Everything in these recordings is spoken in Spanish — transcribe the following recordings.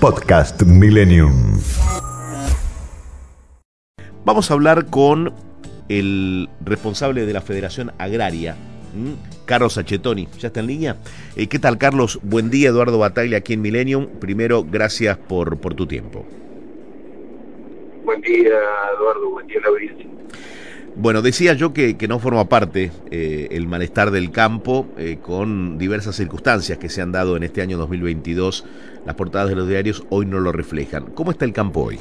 Podcast Millennium. Vamos a hablar con el responsable de la Federación Agraria, Carlos Achetoni. ¿Ya está en línea? Eh, ¿Qué tal, Carlos? Buen día, Eduardo Bataglia, aquí en Millennium. Primero, gracias por, por tu tiempo. Buen día, Eduardo. Buen día, Lauriente. Bueno, decía yo que, no forma parte eh, el malestar del campo eh, con diversas circunstancias que se han dado en este año 2022. Las portadas de los diarios hoy no lo reflejan. ¿Cómo está el campo hoy?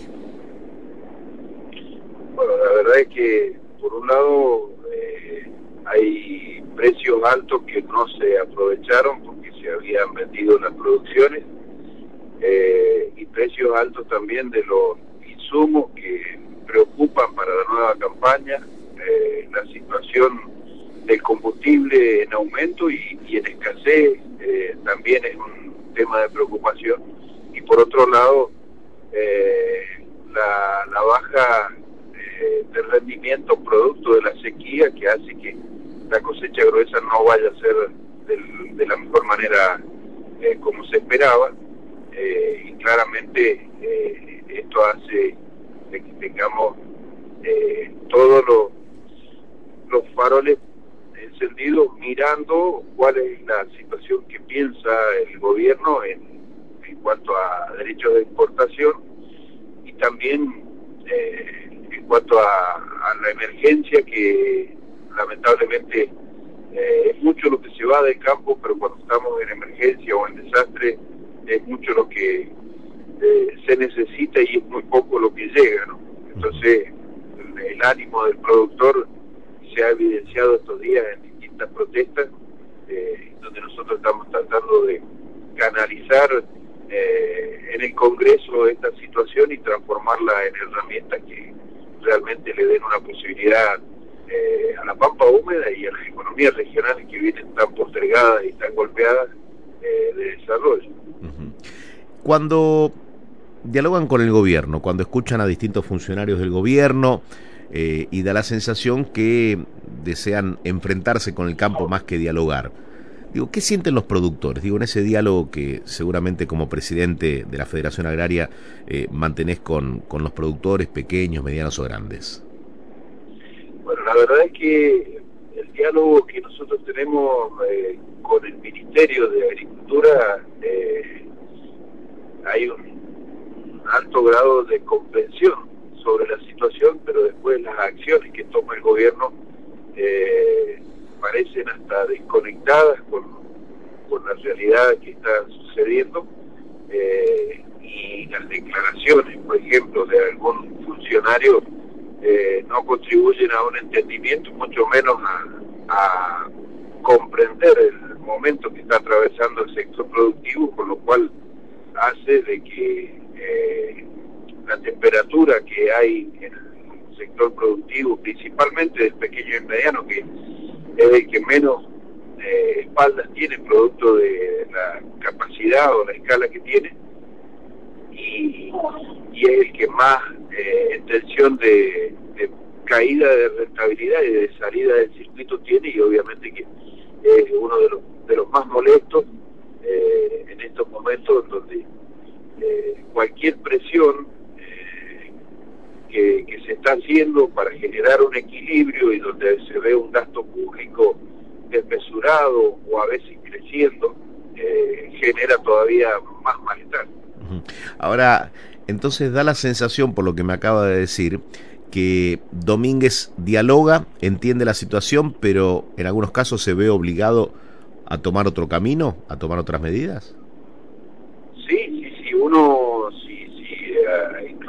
Bueno, la verdad es que por un lado eh, hay precios altos que no se aprovecharon porque se habían vendido las producciones y precios altos también de los insumos que preocupan para la nueva campaña eh, la situación del combustible en aumento y, en escasez eh, también es un tema de preocupación. Y por otro lado, eh, la, baja de rendimiento producto de la sequía que hace que la cosecha gruesa no vaya a ser de la mejor manera como se esperaba. y claramente esto hace que tengamos todos los los faroles encendidos mirando cuál es la situación que piensa el gobierno en, cuanto a derechos de exportación y también eh, en cuanto a, la emergencia que lamentablemente eh, es mucho lo que se va del campo, pero cuando estamos en emergencia o en desastre es mucho lo que eh, se necesita y es muy poco lo que llega, ¿no? Entonces el ánimo del productor se ha evidenciado estos días en distintas protestas, eh, donde nosotros estamos tratando de eh, en el Congreso esta situación y transformarla en herramientas que realmente le den una posibilidad eh, a la pampa húmeda y a las economías regionales que vienen tan postergadas y tan golpeadas de desarrollo. Cuando dialogan con el gobierno, cuando escuchan a distintos funcionarios del gobierno, eh, y da la sensación que desean enfrentarse con el campo más que dialogar. Digo, ¿qué sienten los productores? Digo, en ese diálogo que seguramente como presidente de la Federación Agraria eh, mantenés con, con los productores pequeños, medianos o grandes. Bueno, la verdad es que el diálogo que nosotros tenemos eh, con el Ministerio de Agricultura hay un alto grado de comprensión sobre la situación, pero después las acciones que toma el gobierno eh, parecen hasta desconectadas con, con, la realidad que está sucediendo eh, y las declaraciones, por ejemplo, de algún funcionario eh, no contribuyen a un entendimiento, mucho menos a, comprender el momento que está atravesando el sector productivo, con lo cual hace de que la temperatura que hay en el sector productivo, principalmente del pequeño y mediano, es el que menos eh, espaldas tiene producto de la capacidad o la escala que tiene, y, es el que más eh, intención de, caída de rentabilidad y de salida del circuito tiene, y obviamente que es uno de los, de los más molestos eh, en estos momentos donde cualquier presión que, se está haciendo para generar un equilibrio y donde se ve un gasto público desmesurado o a veces creciendo, eh, genera todavía más malestar. Ahora, entonces da la sensación, por lo que me acaba de decir, que Domínguez dialoga, entiende la situación, pero en algunos casos se ve obligado a tomar otro camino, a tomar otras medidas. Sí, sí, sí, uno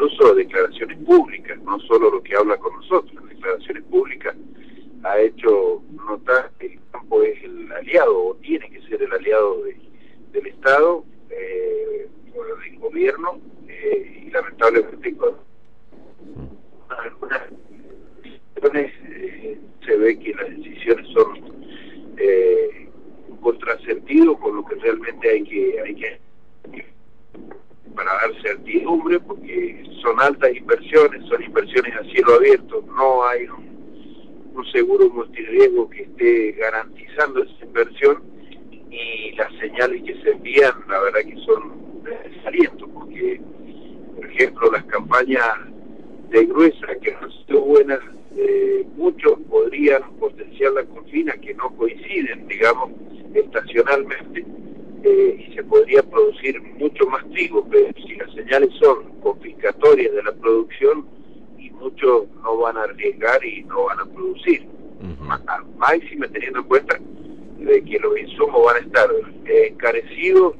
incluso declaraciones públicas, no solo lo que habla con nosotros, declaraciones públicas ha hecho notar que el campo es el aliado o tiene que ser el aliado del Estado, eh, del gobierno eh, y lamentablemente con algunas decisiones eh, se ve que las decisiones son eh, un contrasentido con lo que realmente hay que hay que para dar certidumbre, porque son altas son inversiones a cielo abierto, no hay un, seguro multirriesgo que esté garantizando esa inversión y las señales que se envían, la verdad que son desaliento, porque campaña de gruesa que no ha sido buena, eh, muchos podrían potenciar la confina que no coinciden, digamos, estacionalmente, eh, y se podría producir mucho más trigo, pero si las señales son confiscatorias de la producción, y muchos no van a arriesgar y no van a producir. Máxima teniendo en cuenta de que los insumos van a estar eh, encarecidos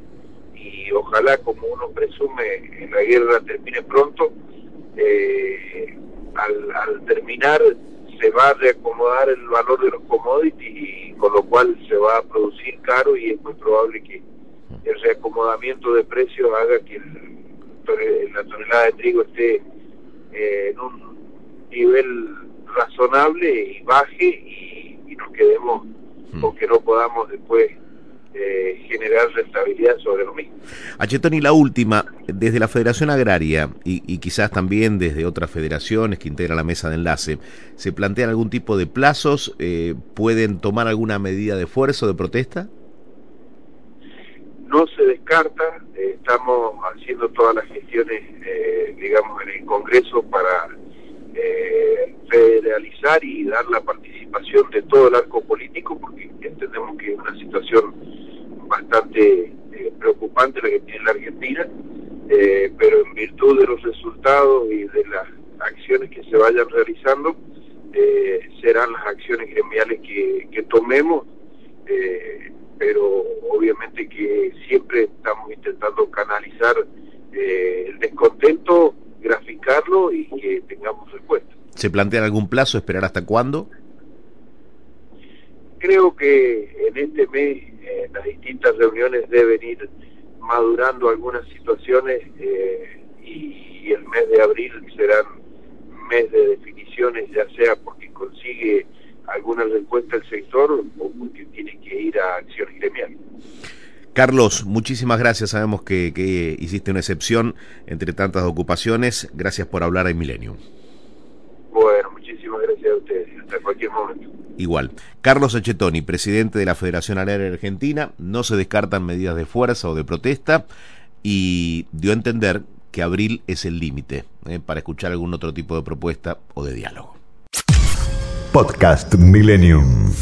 y ojalá como uno presume la guerra termine pronto, eh, al, terminar se va a reacomodar el valor de los commodities y con lo cual se va a producir caro y es muy probable que el reacomodamiento de precios haga que la tonelada de trigo esté eh, en un nivel razonable y baje y, y nos quedemos que no podamos después eh, generar rentabilidad sobre lo mismo. Achetoni, la última, desde la Federación Agraria y, quizás también desde otras federaciones que integran la mesa de enlace, ¿se plantean algún tipo de plazos? Eh, ¿Pueden tomar alguna medida de fuerza o de protesta? No se descarta, eh, estamos haciendo todas las gestiones, digamos, en el Congreso para federalizar y dar la participación de todo el arco político, porque entendemos que es una situación bastante eh, preocupante la que tiene la Argentina, eh, pero en virtud de los resultados y de las acciones que se vayan realizando, eh, serán las acciones gremiales que, que tomemos, pero obviamente que siempre estamos intentando canalizar el descontento, graficarlo y que tengamos respuesta. ¿Se plantea algún plazo, esperar hasta cuándo? Creo que en este mes las distintas reuniones deben ir madurando algunas situaciones eh, y, el mes de abril serán mes de definiciones, ya sea porque consigue alguna respuesta el sector o porque tiene que ir a acciones gremiales. Carlos, muchísimas gracias. Sabemos que, que, hiciste una excepción entre tantas ocupaciones. Gracias por hablar en Milenio. Bueno, muchísimas gracias a ustedes. Igual. Carlos Achetoni, presidente de la Federación Agraria Argentina, no se descartan medidas de fuerza o de protesta y dio a entender que abril es el límite eh, para escuchar algún otro tipo de propuesta o de diálogo. Podcast Millennium.